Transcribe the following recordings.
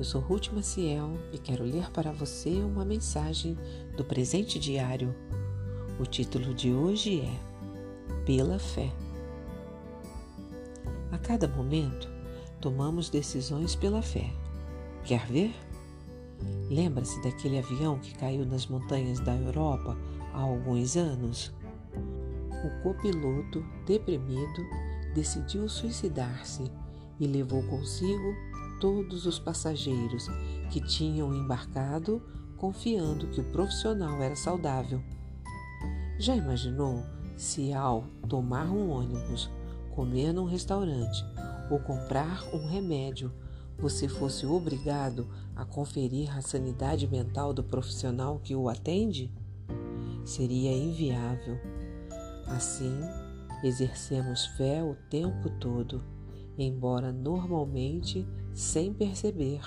Eu sou Ruth Maciel e quero ler para você uma mensagem do presente diário. O título de hoje é Pela Fé. A cada momento, tomamos decisões pela fé. Quer ver? Lembra-se daquele avião que caiu nas montanhas da Europa há alguns anos? O copiloto, deprimido, decidiu suicidar-se e levou consigo todos os passageiros que tinham embarcado confiando que o profissional era saudável. Já imaginou se ao tomar um ônibus, comer num restaurante ou comprar um remédio, você fosse obrigado a conferir a sanidade mental do profissional que o atende? Seria inviável. Assim, exercemos fé o tempo todo embora normalmente sem perceber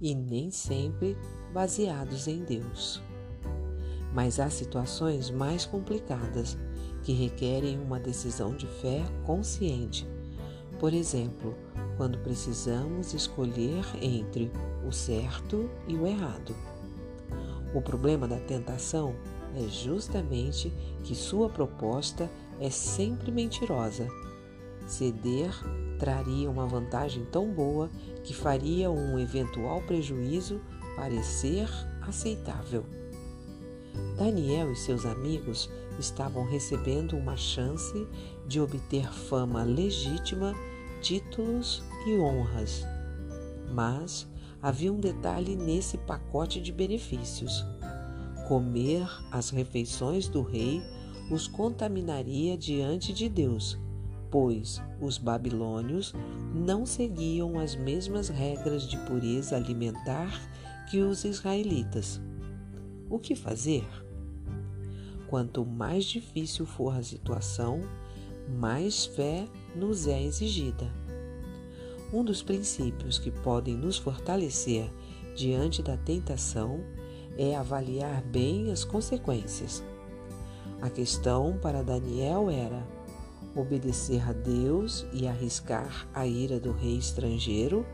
e nem sempre baseados em Deus. Mas há situações mais complicadas que requerem uma decisão de fé consciente. Por exemplo, quando precisamos escolher entre o certo e o errado. O problema da tentação é justamente que sua proposta é sempre mentirosa. Ceder traria uma vantagem tão boa que faria um eventual prejuízo parecer aceitável. Daniel e seus amigos estavam recebendo uma chance de obter fama legítima, títulos e honras. Mas havia um detalhe nesse pacote de benefícios. Comer as refeições do rei os contaminaria diante de Deus pois os babilônios não seguiam as mesmas regras de pureza alimentar que os israelitas. O que fazer? Quanto mais difícil for a situação, mais fé nos é exigida. Um dos princípios que podem nos fortalecer diante da tentação é avaliar bem as consequências. A questão para Daniel era: obedecer a Deus e arriscar a ira do rei estrangeiro,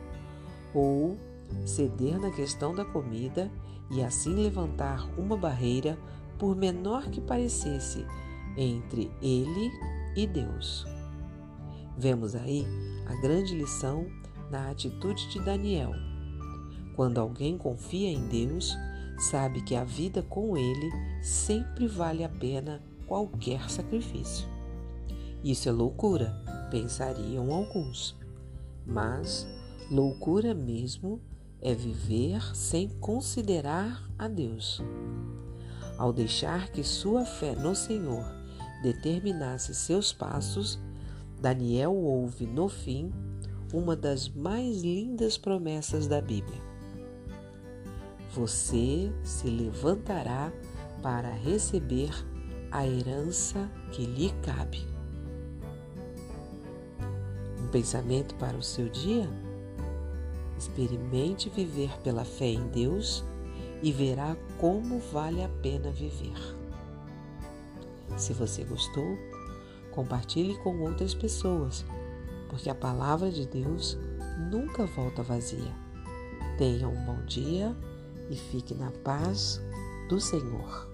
ou ceder na questão da comida e assim levantar uma barreira, por menor que parecesse, entre ele e Deus. Vemos aí a grande lição na atitude de Daniel. Quando alguém confia em Deus, sabe que a vida com ele sempre vale a pena qualquer sacrifício. Isso é loucura, pensariam alguns. Mas loucura mesmo é viver sem considerar a Deus. Ao deixar que sua fé no Senhor determinasse seus passos, Daniel ouve no fim uma das mais lindas promessas da Bíblia. Você se levantará para receber a herança que lhe cabe pensamento para o seu dia? Experimente viver pela fé em Deus e verá como vale a pena viver. Se você gostou, compartilhe com outras pessoas, porque a palavra de Deus nunca volta vazia. Tenha um bom dia e fique na paz do Senhor.